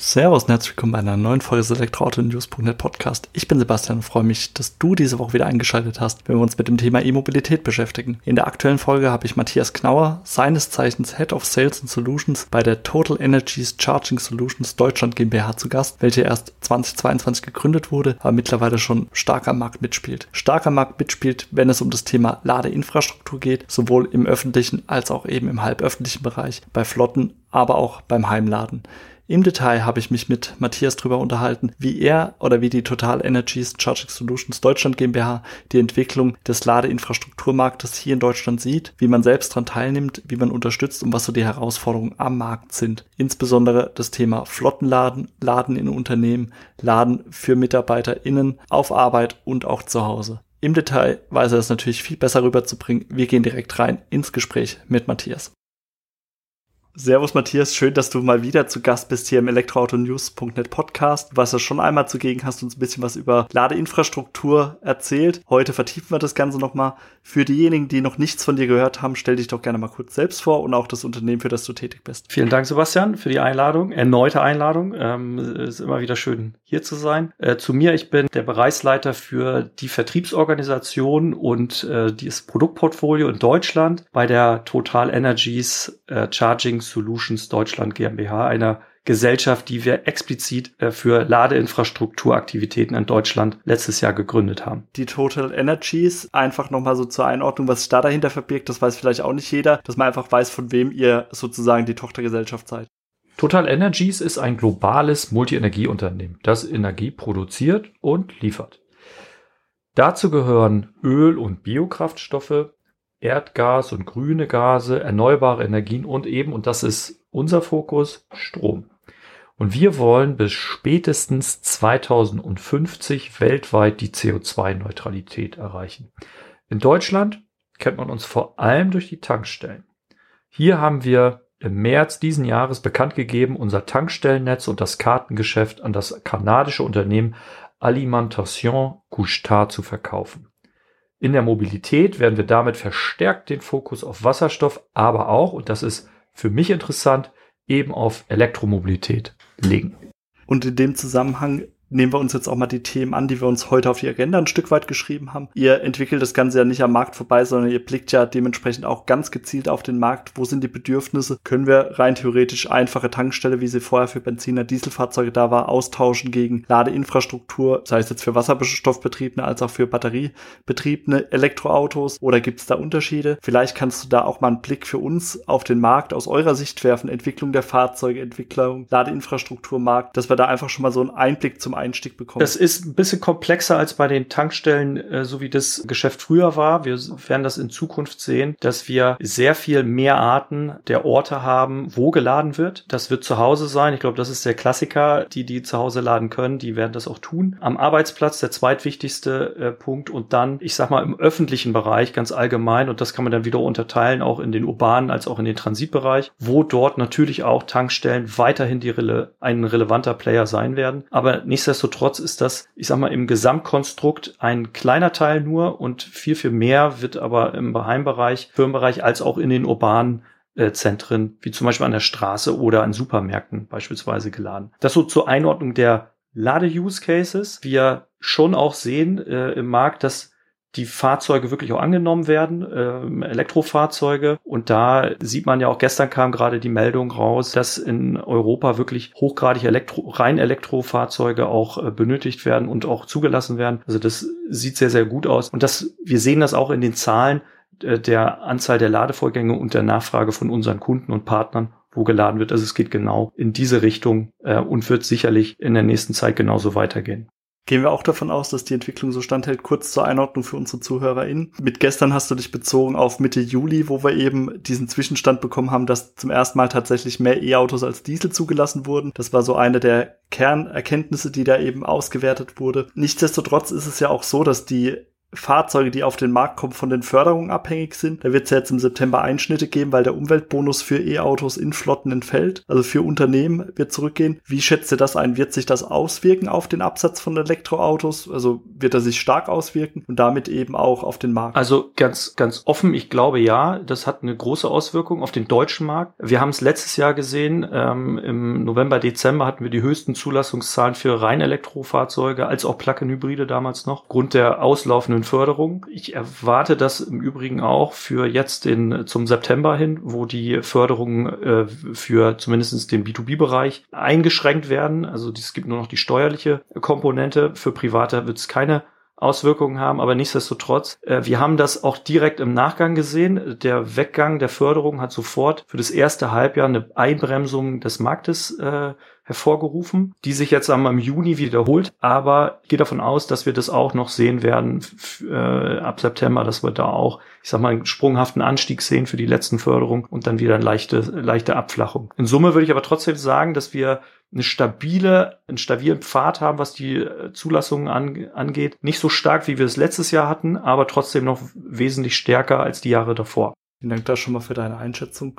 Servus und herzlich willkommen bei einer neuen Folge des Elektroauto-News.net Podcast. Ich bin Sebastian und freue mich, dass du diese Woche wieder eingeschaltet hast, wenn wir uns mit dem Thema E-Mobilität beschäftigen. In der aktuellen Folge habe ich Matthias Knauer, seines Zeichens Head of Sales and Solutions bei der Total Energies Charging Solutions Deutschland GmbH zu Gast, welche erst 2022 gegründet wurde, aber mittlerweile schon stark am Markt mitspielt. Stark am Markt mitspielt, wenn es um das Thema Ladeinfrastruktur geht, sowohl im öffentlichen als auch eben im halböffentlichen Bereich, bei Flotten, aber auch beim Heimladen. Im Detail habe ich mich mit Matthias darüber unterhalten, wie er oder wie die Total Energies Charging Solutions Deutschland GmbH die Entwicklung des Ladeinfrastrukturmarktes hier in Deutschland sieht, wie man selbst daran teilnimmt, wie man unterstützt und was so die Herausforderungen am Markt sind. Insbesondere das Thema Flottenladen, Laden in Unternehmen, Laden für MitarbeiterInnen auf Arbeit und auch zu Hause. Im Detail weiß er es natürlich viel besser rüberzubringen. Wir gehen direkt rein ins Gespräch mit Matthias. Servus Matthias, schön, dass du mal wieder zu Gast bist hier im Elektroautonews.net Podcast. Was du schon einmal zugegen hast, uns ein bisschen was über Ladeinfrastruktur erzählt. Heute vertiefen wir das Ganze nochmal. Für diejenigen, die noch nichts von dir gehört haben, stell dich doch gerne mal kurz selbst vor und auch das Unternehmen, für das du tätig bist. Vielen Dank, Sebastian, für die Einladung. Erneute Einladung. Ähm, ist immer wieder schön, hier zu sein. Äh, zu mir, ich bin der Bereichsleiter für die Vertriebsorganisation und äh, das Produktportfolio in Deutschland bei der Total Energies äh, Charging Solutions Deutschland GmbH, einer Gesellschaft, die wir explizit äh, für Ladeinfrastrukturaktivitäten in Deutschland letztes Jahr gegründet haben. Die Total Energies, einfach nochmal so zur Einordnung, was sich da dahinter verbirgt, das weiß vielleicht auch nicht jeder, dass man einfach weiß, von wem ihr sozusagen die Tochtergesellschaft seid. Total Energies ist ein globales Multienergieunternehmen, das Energie produziert und liefert. Dazu gehören Öl- und Biokraftstoffe, Erdgas und grüne Gase, erneuerbare Energien und eben, und das ist unser Fokus, Strom. Und wir wollen bis spätestens 2050 weltweit die CO2-Neutralität erreichen. In Deutschland kennt man uns vor allem durch die Tankstellen. Hier haben wir im März diesen Jahres bekannt gegeben, unser Tankstellennetz und das Kartengeschäft an das kanadische Unternehmen Alimentation Couche-Tard zu verkaufen. In der Mobilität werden wir damit verstärkt den Fokus auf Wasserstoff, aber auch, und das ist für mich interessant, eben auf Elektromobilität legen. Und in dem Zusammenhang nehmen wir uns jetzt auch mal die Themen an, die wir uns heute auf die Agenda ein Stück weit geschrieben haben. Ihr entwickelt das Ganze ja nicht am Markt vorbei, sondern ihr blickt ja dementsprechend auch ganz gezielt auf den Markt. Wo sind die Bedürfnisse? Können wir rein theoretisch einfache Tankstelle, wie sie vorher für Benziner, Dieselfahrzeuge da war, austauschen gegen Ladeinfrastruktur, sei es jetzt für Wasserstoffbetriebene als auch für batteriebetriebene Elektroautos? Oder gibt es da Unterschiede? Vielleicht kannst du da auch mal einen Blick für uns auf den Markt aus eurer Sicht werfen. Entwicklung der Fahrzeuge, Entwicklung, Ladeinfrastrukturmarkt, dass wir da einfach schon mal so einen Einblick zum Einstieg bekommen. Das ist ein bisschen komplexer als bei den Tankstellen, äh, so wie das Geschäft früher war. Wir werden das in Zukunft sehen, dass wir sehr viel mehr Arten der Orte haben, wo geladen wird. Das wird zu Hause sein. Ich glaube, das ist der Klassiker. Die, die zu Hause laden können, die werden das auch tun. Am Arbeitsplatz der zweitwichtigste äh, Punkt und dann, ich sag mal, im öffentlichen Bereich ganz allgemein und das kann man dann wieder unterteilen, auch in den urbanen als auch in den Transitbereich, wo dort natürlich auch Tankstellen weiterhin die Rele ein relevanter Player sein werden. Aber nichtsdestotrotz Nichtsdestotrotz ist das, ich sag mal, im Gesamtkonstrukt ein kleiner Teil nur und viel, viel mehr wird aber im Heimbereich, Firmenbereich als auch in den urbanen äh, Zentren, wie zum Beispiel an der Straße oder an Supermärkten beispielsweise geladen. Das so zur Einordnung der Lade-Use-Cases. Wir schon auch sehen äh, im Markt, dass die Fahrzeuge wirklich auch angenommen werden, äh, Elektrofahrzeuge. Und da sieht man ja auch, gestern kam gerade die Meldung raus, dass in Europa wirklich hochgradig Elektro, rein Elektrofahrzeuge auch äh, benötigt werden und auch zugelassen werden. Also das sieht sehr, sehr gut aus. Und das, wir sehen das auch in den Zahlen äh, der Anzahl der Ladevorgänge und der Nachfrage von unseren Kunden und Partnern wo geladen wird. Also es geht genau in diese Richtung äh, und wird sicherlich in der nächsten Zeit genauso weitergehen gehen wir auch davon aus, dass die Entwicklung so standhält. Kurz zur Einordnung für unsere ZuhörerInnen. Mit gestern hast du dich bezogen auf Mitte Juli, wo wir eben diesen Zwischenstand bekommen haben, dass zum ersten Mal tatsächlich mehr E-Autos als Diesel zugelassen wurden. Das war so eine der Kernerkenntnisse, die da eben ausgewertet wurde. Nichtsdestotrotz ist es ja auch so, dass die Fahrzeuge, die auf den Markt kommen, von den Förderungen abhängig sind. Da wird es ja jetzt im September Einschnitte geben, weil der Umweltbonus für E-Autos in Flotten entfällt. Also für Unternehmen wird zurückgehen. Wie schätzt ihr das ein? Wird sich das auswirken auf den Absatz von Elektroautos? Also wird er sich stark auswirken und damit eben auch auf den Markt? Also ganz, ganz offen, ich glaube ja, das hat eine große Auswirkung auf den deutschen Markt. Wir haben es letztes Jahr gesehen, ähm, im November, Dezember hatten wir die höchsten Zulassungszahlen für rein Elektrofahrzeuge als auch Plug-in-Hybride damals noch, Grund der auslaufenden weiterführenden Förderung. Ich erwarte das im Übrigen auch für jetzt den, zum September hin, wo die Förderungen äh, für zumindest den B2B-Bereich eingeschränkt werden. Also es gibt nur noch die steuerliche Komponente. Für Private wird es keine Auswirkungen haben, aber nichtsdestotrotz, äh, wir haben das auch direkt im Nachgang gesehen. Der Weggang der Förderung hat sofort für das erste Halbjahr eine Einbremsung des Marktes äh, hervorgerufen, die sich jetzt am Juni wiederholt, aber ich gehe davon aus, dass wir das auch noch sehen werden äh, ab September, dass wir da auch, ich sag mal, einen sprunghaften Anstieg sehen für die letzten Förderungen und dann wieder eine leichte, leichte Abflachung. In Summe würde ich aber trotzdem sagen, dass wir eine stabile, einen stabilen Pfad haben, was die äh, Zulassungen an, angeht. Nicht so stark, wie wir es letztes Jahr hatten, aber trotzdem noch wesentlich stärker als die Jahre davor. Vielen Dank da schon mal für deine Einschätzung.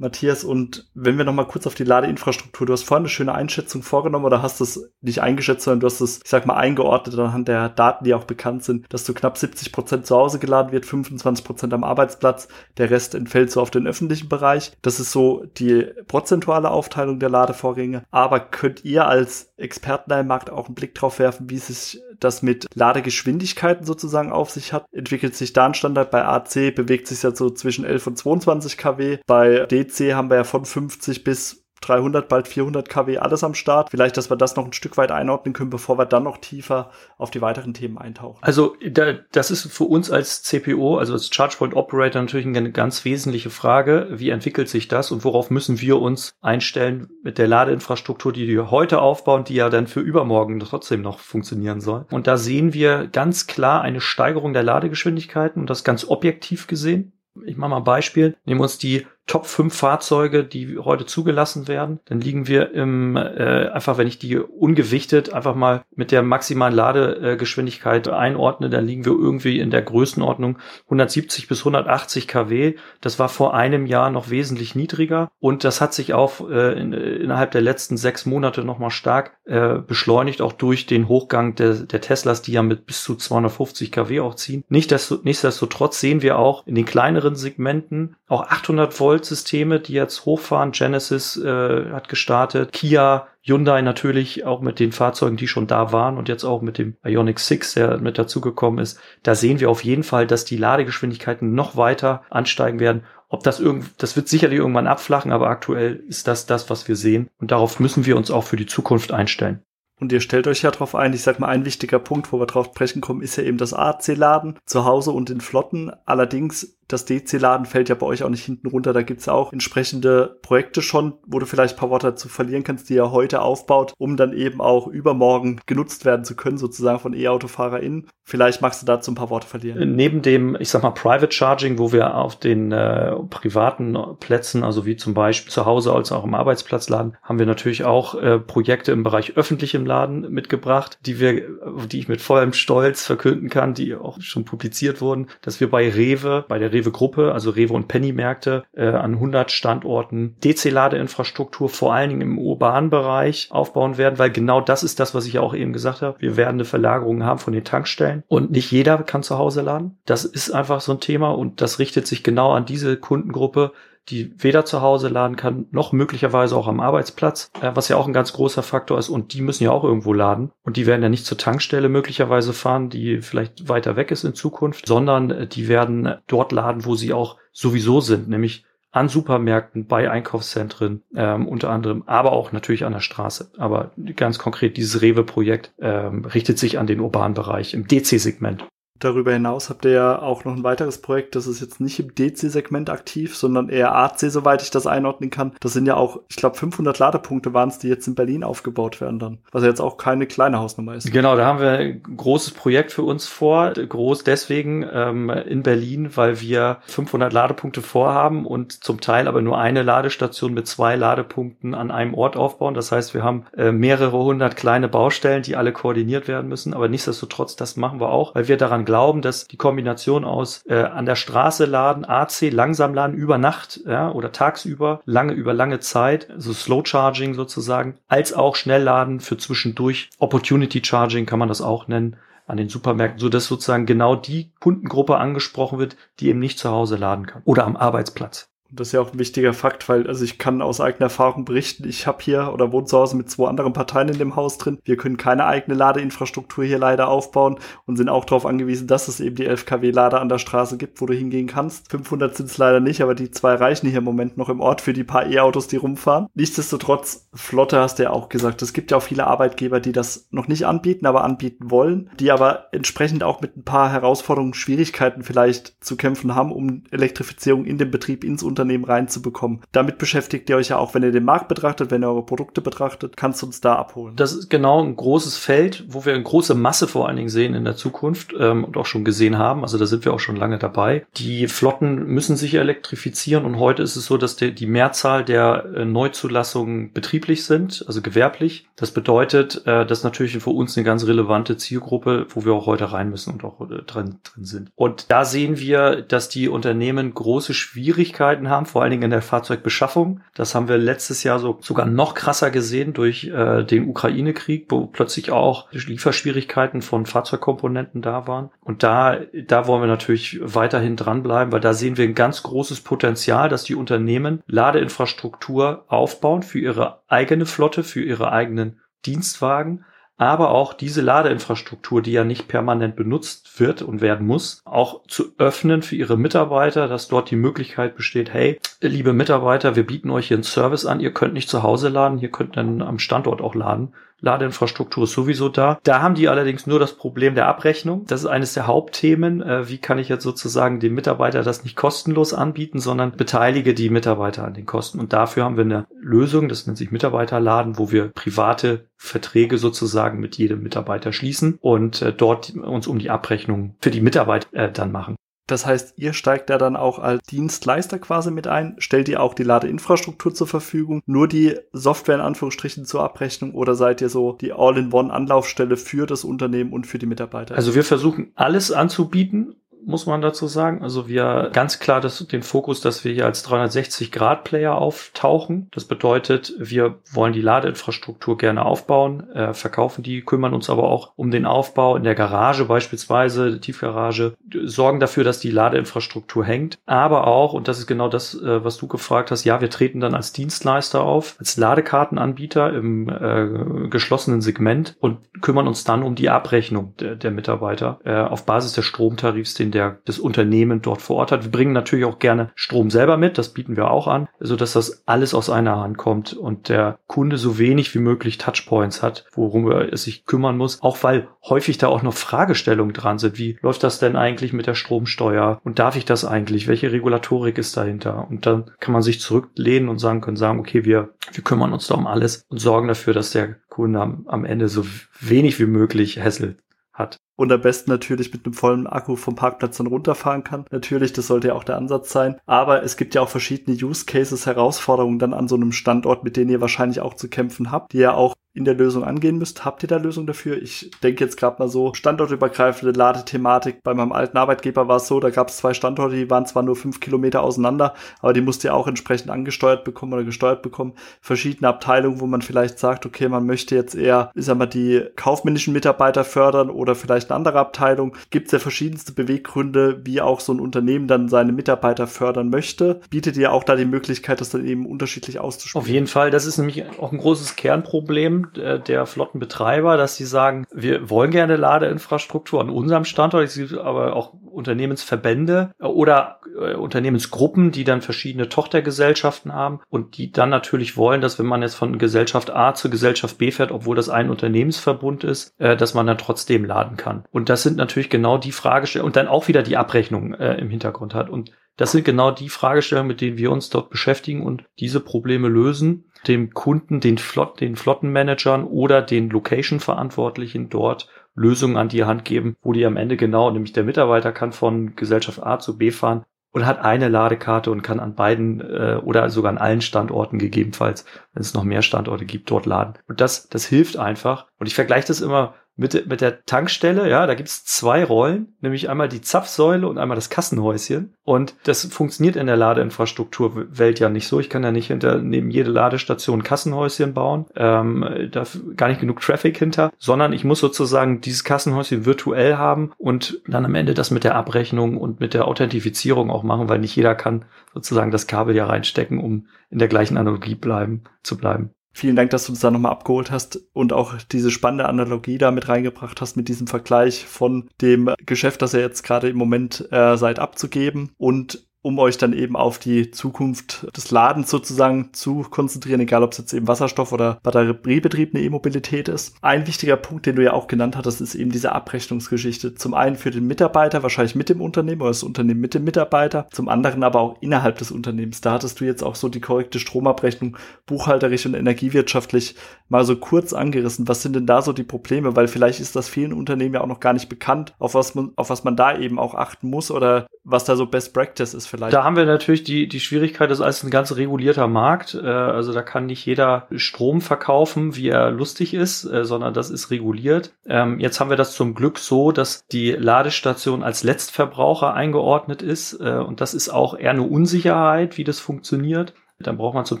Matthias. Und wenn wir nochmal kurz auf die Ladeinfrastruktur, du hast vorhin eine schöne Einschätzung vorgenommen oder hast es nicht eingeschätzt, sondern du hast es, ich sag mal, eingeordnet anhand der Daten, die auch bekannt sind, dass du knapp 70 Prozent zu Hause geladen wird, 25 Prozent am Arbeitsplatz, der Rest entfällt so auf den öffentlichen Bereich. Das ist so die prozentuale Aufteilung der Ladevorgänge. Aber könnt ihr als Experten im Markt auch einen Blick drauf werfen, wie sich das mit Ladegeschwindigkeiten sozusagen auf sich hat? Entwickelt sich da ein Standard? Bei AC bewegt sich ja so zwischen 11 und 22 kW. Bei DC haben wir ja von 50 bis 300, bald 400 kW alles am Start. Vielleicht, dass wir das noch ein Stück weit einordnen können, bevor wir dann noch tiefer auf die weiteren Themen eintauchen. Also da, das ist für uns als CPO, also als Charge Point Operator natürlich eine ganz wesentliche Frage. Wie entwickelt sich das und worauf müssen wir uns einstellen mit der Ladeinfrastruktur, die wir heute aufbauen, die ja dann für übermorgen trotzdem noch funktionieren soll. Und da sehen wir ganz klar eine Steigerung der Ladegeschwindigkeiten und das ganz objektiv gesehen. Ich mache mal ein Beispiel. Nehmen wir uns die Top 5 Fahrzeuge, die heute zugelassen werden, dann liegen wir im, äh, einfach wenn ich die ungewichtet einfach mal mit der maximalen Ladegeschwindigkeit einordne, dann liegen wir irgendwie in der Größenordnung 170 bis 180 kW. Das war vor einem Jahr noch wesentlich niedriger und das hat sich auch äh, in, innerhalb der letzten sechs Monate nochmal stark äh, beschleunigt, auch durch den Hochgang der, der Teslas, die ja mit bis zu 250 kW auch ziehen. Nichtsdestotrotz sehen wir auch in den kleineren Segmenten auch 800 Volt Goldsysteme, die jetzt hochfahren. Genesis äh, hat gestartet, Kia, Hyundai natürlich auch mit den Fahrzeugen, die schon da waren und jetzt auch mit dem Ioniq 6, der mit dazugekommen ist. Da sehen wir auf jeden Fall, dass die Ladegeschwindigkeiten noch weiter ansteigen werden. Ob das irgend, das wird sicherlich irgendwann abflachen, aber aktuell ist das das, was wir sehen. Und darauf müssen wir uns auch für die Zukunft einstellen. Und ihr stellt euch ja drauf ein, ich sag mal, ein wichtiger Punkt, wo wir drauf sprechen kommen, ist ja eben das AC-Laden zu Hause und in Flotten. Allerdings das DC-Laden fällt ja bei euch auch nicht hinten runter. Da gibt's auch entsprechende Projekte schon, wo du vielleicht ein paar Worte dazu verlieren kannst, die ihr heute aufbaut, um dann eben auch übermorgen genutzt werden zu können, sozusagen von E-AutofahrerInnen. Vielleicht magst du dazu ein paar Worte verlieren. Neben dem, ich sag mal, Private Charging, wo wir auf den äh, privaten Plätzen, also wie zum Beispiel zu Hause als auch im Arbeitsplatzladen, haben wir natürlich auch äh, Projekte im Bereich öffentlichem Laden mitgebracht, die wir, die ich mit vollem Stolz verkünden kann, die auch schon publiziert wurden, dass wir bei Rewe, bei der Rewe Rewe-Gruppe, also Rewe und Penny-Märkte äh, an 100 Standorten DC-Ladeinfrastruktur vor allen Dingen im urbanen Bereich aufbauen werden, weil genau das ist das, was ich ja auch eben gesagt habe. Wir werden eine Verlagerung haben von den Tankstellen und nicht jeder kann zu Hause laden. Das ist einfach so ein Thema und das richtet sich genau an diese Kundengruppe, die weder zu Hause laden kann, noch möglicherweise auch am Arbeitsplatz, äh, was ja auch ein ganz großer Faktor ist. Und die müssen ja auch irgendwo laden. Und die werden ja nicht zur Tankstelle möglicherweise fahren, die vielleicht weiter weg ist in Zukunft, sondern äh, die werden dort laden, wo sie auch sowieso sind, nämlich an Supermärkten, bei Einkaufszentren ähm, unter anderem, aber auch natürlich an der Straße. Aber ganz konkret, dieses Rewe-Projekt ähm, richtet sich an den urbanen Bereich im DC-Segment. Darüber hinaus habt ihr ja auch noch ein weiteres Projekt, das ist jetzt nicht im DC-Segment aktiv, sondern eher AC, soweit ich das einordnen kann. Das sind ja auch, ich glaube, 500 Ladepunkte waren es, die jetzt in Berlin aufgebaut werden dann. Was ja jetzt auch keine kleine Hausnummer ist. Genau, da haben wir ein großes Projekt für uns vor. Groß deswegen ähm, in Berlin, weil wir 500 Ladepunkte vorhaben und zum Teil aber nur eine Ladestation mit zwei Ladepunkten an einem Ort aufbauen. Das heißt, wir haben äh, mehrere hundert kleine Baustellen, die alle koordiniert werden müssen. Aber nichtsdestotrotz, das machen wir auch, weil wir daran glauben, dass die Kombination aus äh, an der Straße laden, AC langsam laden über Nacht ja, oder tagsüber, lange über lange Zeit, so Slow Charging sozusagen, als auch Schnellladen für zwischendurch. Opportunity Charging kann man das auch nennen an den Supermärkten, so dass sozusagen genau die Kundengruppe angesprochen wird, die eben nicht zu Hause laden kann oder am Arbeitsplatz. Das ist ja auch ein wichtiger Fakt, weil also ich kann aus eigener Erfahrung berichten, ich habe hier oder wohne zu Hause mit zwei anderen Parteien in dem Haus drin. Wir können keine eigene Ladeinfrastruktur hier leider aufbauen und sind auch darauf angewiesen, dass es eben die 11 kW Lader an der Straße gibt, wo du hingehen kannst. 500 sind es leider nicht, aber die zwei reichen hier im Moment noch im Ort für die paar E-Autos, die rumfahren. Nichtsdestotrotz, Flotte hast du ja auch gesagt, es gibt ja auch viele Arbeitgeber, die das noch nicht anbieten, aber anbieten wollen, die aber entsprechend auch mit ein paar Herausforderungen, Schwierigkeiten vielleicht zu kämpfen haben, um Elektrifizierung in den Betrieb ins Unternehmen Unternehmen reinzubekommen. Damit beschäftigt ihr euch ja auch, wenn ihr den Markt betrachtet, wenn ihr eure Produkte betrachtet, kannst du uns da abholen. Das ist genau ein großes Feld, wo wir eine große Masse vor allen Dingen sehen in der Zukunft ähm, und auch schon gesehen haben. Also da sind wir auch schon lange dabei. Die Flotten müssen sich elektrifizieren und heute ist es so, dass der, die Mehrzahl der äh, Neuzulassungen betrieblich sind, also gewerblich. Das bedeutet, äh, das natürlich für uns eine ganz relevante Zielgruppe, wo wir auch heute rein müssen und auch äh, drin, drin sind. Und da sehen wir, dass die Unternehmen große Schwierigkeiten haben, vor allen Dingen in der Fahrzeugbeschaffung. Das haben wir letztes Jahr so sogar noch krasser gesehen durch äh, den Ukraine-Krieg, wo plötzlich auch Lieferschwierigkeiten von Fahrzeugkomponenten da waren. Und da, da wollen wir natürlich weiterhin dranbleiben, weil da sehen wir ein ganz großes Potenzial, dass die Unternehmen Ladeinfrastruktur aufbauen für ihre eigene Flotte, für ihre eigenen Dienstwagen aber auch diese Ladeinfrastruktur, die ja nicht permanent benutzt wird und werden muss, auch zu öffnen für ihre Mitarbeiter, dass dort die Möglichkeit besteht, hey, liebe Mitarbeiter, wir bieten euch hier einen Service an, ihr könnt nicht zu Hause laden, ihr könnt dann am Standort auch laden. Ladeinfrastruktur ist sowieso da. Da haben die allerdings nur das Problem der Abrechnung. Das ist eines der Hauptthemen. Äh, wie kann ich jetzt sozusagen dem Mitarbeiter das nicht kostenlos anbieten, sondern beteilige die Mitarbeiter an den Kosten. Und dafür haben wir eine Lösung, das nennt sich Mitarbeiterladen, wo wir private Verträge sozusagen mit jedem Mitarbeiter schließen und äh, dort uns um die Abrechnung für die Mitarbeiter äh, dann machen. Das heißt, ihr steigt da dann auch als Dienstleister quasi mit ein, stellt ihr auch die Ladeinfrastruktur zur Verfügung, nur die Software in Anführungsstrichen zur Abrechnung oder seid ihr so die All-in-One-Anlaufstelle für das Unternehmen und für die Mitarbeiter? Also wir versuchen alles anzubieten muss man dazu sagen. Also wir ganz klar das, den Fokus, dass wir hier als 360-Grad-Player auftauchen. Das bedeutet, wir wollen die Ladeinfrastruktur gerne aufbauen, äh, verkaufen die, kümmern uns aber auch um den Aufbau in der Garage beispielsweise, Tiefgarage, sorgen dafür, dass die Ladeinfrastruktur hängt. Aber auch, und das ist genau das, äh, was du gefragt hast, ja, wir treten dann als Dienstleister auf, als Ladekartenanbieter im äh, geschlossenen Segment und kümmern uns dann um die Abrechnung der, der Mitarbeiter äh, auf Basis des Stromtarifs, den der das Unternehmen dort vor Ort hat. Wir bringen natürlich auch gerne Strom selber mit, das bieten wir auch an, so dass das alles aus einer Hand kommt und der Kunde so wenig wie möglich Touchpoints hat, worum er sich kümmern muss, auch weil häufig da auch noch Fragestellungen dran sind, wie läuft das denn eigentlich mit der Stromsteuer? Und darf ich das eigentlich, welche Regulatorik ist dahinter? Und dann kann man sich zurücklehnen und sagen können sagen, okay, wir wir kümmern uns da um alles und sorgen dafür, dass der Kunde am, am Ende so wenig wie möglich Hassel hat und am besten natürlich mit einem vollen Akku vom Parkplatz dann runterfahren kann. Natürlich, das sollte ja auch der Ansatz sein. Aber es gibt ja auch verschiedene Use Cases, Herausforderungen dann an so einem Standort, mit denen ihr wahrscheinlich auch zu kämpfen habt, die ja auch in der Lösung angehen müsst. Habt ihr da Lösung dafür? Ich denke jetzt gerade mal so, standortübergreifende Ladethematik. Bei meinem alten Arbeitgeber war es so, da gab es zwei Standorte, die waren zwar nur fünf Kilometer auseinander, aber die musste ja auch entsprechend angesteuert bekommen oder gesteuert bekommen. Verschiedene Abteilungen, wo man vielleicht sagt, okay, man möchte jetzt eher, ich sag mal, die kaufmännischen Mitarbeiter fördern oder vielleicht eine andere Abteilung. Gibt es ja verschiedenste Beweggründe, wie auch so ein Unternehmen dann seine Mitarbeiter fördern möchte. Bietet ihr auch da die Möglichkeit, das dann eben unterschiedlich auszuspielen? Auf jeden Fall. Das ist nämlich auch ein großes Kernproblem äh, der Flottenbetreiber, dass sie sagen, wir wollen gerne Ladeinfrastruktur an unserem Standort. Es gibt aber auch Unternehmensverbände oder äh, Unternehmensgruppen, die dann verschiedene Tochtergesellschaften haben und die dann natürlich wollen, dass wenn man jetzt von Gesellschaft A zur Gesellschaft B fährt, obwohl das ein Unternehmensverbund ist, äh, dass man dann trotzdem laden kann. Und das sind natürlich genau die Fragestellungen und dann auch wieder die Abrechnung äh, im Hintergrund hat. Und das sind genau die Fragestellungen, mit denen wir uns dort beschäftigen und diese Probleme lösen, dem Kunden, den, Flot den Flottenmanagern oder den Location-Verantwortlichen dort Lösungen an die Hand geben, wo die am Ende genau, nämlich der Mitarbeiter kann von Gesellschaft A zu B fahren und hat eine Ladekarte und kann an beiden äh, oder sogar an allen Standorten gegebenenfalls, wenn es noch mehr Standorte gibt, dort laden. Und das, das hilft einfach. Und ich vergleiche das immer mit, mit der Tankstelle, ja, da gibt's zwei Rollen, nämlich einmal die Zapfsäule und einmal das Kassenhäuschen. Und das funktioniert in der Ladeinfrastrukturwelt ja nicht so. Ich kann ja nicht hinter neben jede Ladestation Kassenhäuschen bauen, ähm, da gar nicht genug Traffic hinter, sondern ich muss sozusagen dieses Kassenhäuschen virtuell haben und dann am Ende das mit der Abrechnung und mit der Authentifizierung auch machen, weil nicht jeder kann sozusagen das Kabel ja reinstecken, um in der gleichen Analogie bleiben, zu bleiben. Vielen Dank, dass du uns da nochmal abgeholt hast und auch diese spannende Analogie da mit reingebracht hast mit diesem Vergleich von dem Geschäft, das ihr jetzt gerade im Moment äh, seid abzugeben und um euch dann eben auf die Zukunft des Ladens sozusagen zu konzentrieren, egal ob es jetzt eben Wasserstoff oder batteriebetriebene E-Mobilität ist. Ein wichtiger Punkt, den du ja auch genannt hattest, ist eben diese Abrechnungsgeschichte. Zum einen für den Mitarbeiter, wahrscheinlich mit dem Unternehmen oder das Unternehmen mit dem Mitarbeiter, zum anderen aber auch innerhalb des Unternehmens. Da hattest du jetzt auch so die korrekte Stromabrechnung buchhalterisch und energiewirtschaftlich mal so kurz angerissen. Was sind denn da so die Probleme? Weil vielleicht ist das vielen Unternehmen ja auch noch gar nicht bekannt, auf was man, auf was man da eben auch achten muss oder was da so Best Practice ist vielleicht. Da haben wir natürlich die, die Schwierigkeit, das ist ein ganz regulierter Markt. Äh, also da kann nicht jeder Strom verkaufen, wie er lustig ist, äh, sondern das ist reguliert. Ähm, jetzt haben wir das zum Glück so, dass die Ladestation als Letztverbraucher eingeordnet ist. Äh, und das ist auch eher eine Unsicherheit, wie das funktioniert. Dann braucht man zum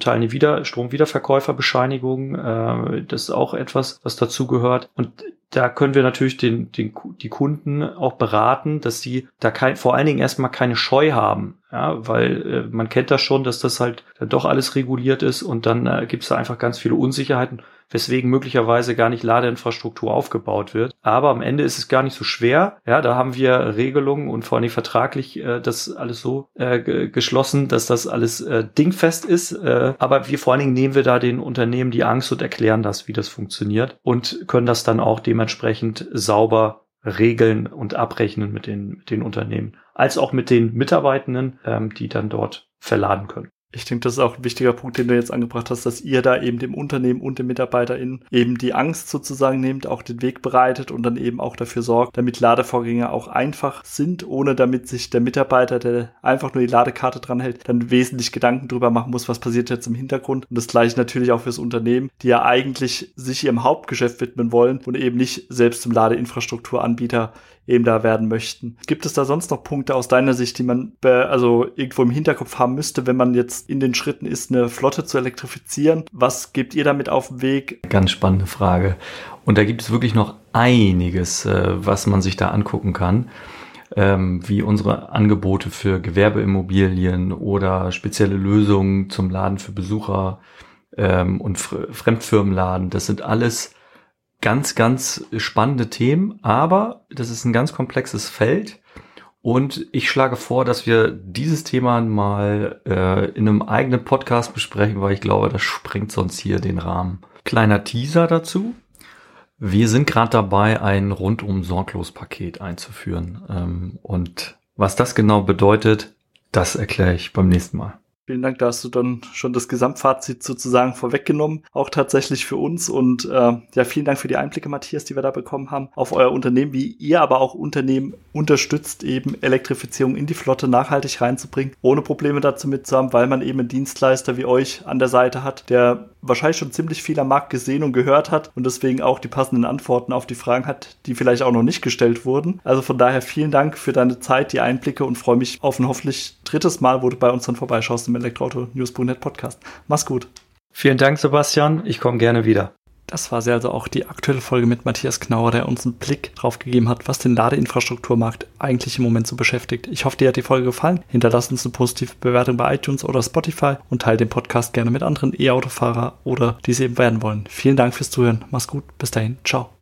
Teil eine Wieder Stromwiederverkäuferbescheinigung. Äh, das ist auch etwas, was dazu gehört. Und da können wir natürlich den, den, die Kunden auch beraten, dass sie da kein, vor allen Dingen erstmal keine Scheu haben. Ja, weil äh, man kennt das schon, dass das halt doch alles reguliert ist und dann äh, gibt es da einfach ganz viele Unsicherheiten weswegen möglicherweise gar nicht Ladeinfrastruktur aufgebaut wird. Aber am Ende ist es gar nicht so schwer. Ja, da haben wir Regelungen und vor allem vertraglich äh, das alles so äh, geschlossen, dass das alles äh, dingfest ist. Äh, aber wir vor allen Dingen nehmen wir da den Unternehmen die Angst und erklären das, wie das funktioniert und können das dann auch dementsprechend sauber regeln und abrechnen mit den, mit den Unternehmen, als auch mit den Mitarbeitenden, ähm, die dann dort verladen können. Ich denke, das ist auch ein wichtiger Punkt, den du jetzt angebracht hast, dass ihr da eben dem Unternehmen und den MitarbeiterInnen eben die Angst sozusagen nehmt, auch den Weg bereitet und dann eben auch dafür sorgt, damit Ladevorgänge auch einfach sind, ohne damit sich der Mitarbeiter, der einfach nur die Ladekarte dranhält, dann wesentlich Gedanken drüber machen muss, was passiert jetzt im Hintergrund. Und das gleiche natürlich auch fürs Unternehmen, die ja eigentlich sich ihrem Hauptgeschäft widmen wollen und eben nicht selbst zum Ladeinfrastrukturanbieter eben da werden möchten. Gibt es da sonst noch Punkte aus deiner Sicht, die man also irgendwo im Hinterkopf haben müsste, wenn man jetzt in den Schritten ist, eine Flotte zu elektrifizieren? Was gebt ihr damit auf den Weg? Ganz spannende Frage. Und da gibt es wirklich noch einiges, äh, was man sich da angucken kann. Ähm, wie unsere Angebote für Gewerbeimmobilien oder spezielle Lösungen zum Laden für Besucher ähm, und Fremdfirmenladen. Das sind alles ganz, ganz spannende Themen, aber das ist ein ganz komplexes Feld. Und ich schlage vor, dass wir dieses Thema mal äh, in einem eigenen Podcast besprechen, weil ich glaube, das sprengt sonst hier den Rahmen. Kleiner Teaser dazu. Wir sind gerade dabei, ein rundum sorglos Paket einzuführen. Ähm, und was das genau bedeutet, das erkläre ich beim nächsten Mal. Vielen Dank, da hast du dann schon das Gesamtfazit sozusagen vorweggenommen, auch tatsächlich für uns. Und äh, ja, vielen Dank für die Einblicke, Matthias, die wir da bekommen haben, auf euer Unternehmen, wie ihr aber auch Unternehmen unterstützt, eben Elektrifizierung in die Flotte nachhaltig reinzubringen, ohne Probleme dazu mitzuhaben, weil man eben einen Dienstleister wie euch an der Seite hat, der wahrscheinlich schon ziemlich viel am Markt gesehen und gehört hat und deswegen auch die passenden Antworten auf die Fragen hat, die vielleicht auch noch nicht gestellt wurden. Also von daher vielen Dank für deine Zeit, die Einblicke und freue mich auf ein hoffentlich drittes Mal, wo du bei uns dann vorbeischaust im Elektroauto-News.net Podcast. Mach's gut. Vielen Dank, Sebastian. Ich komme gerne wieder. Das war sie also auch die aktuelle Folge mit Matthias Knauer, der uns einen Blick drauf gegeben hat, was den Ladeinfrastrukturmarkt eigentlich im Moment so beschäftigt. Ich hoffe, dir hat die Folge gefallen. Hinterlasst uns eine positive Bewertung bei iTunes oder Spotify und teilt den Podcast gerne mit anderen E-Autofahrer oder die es eben werden wollen. Vielen Dank fürs Zuhören. Mach's gut. Bis dahin. Ciao.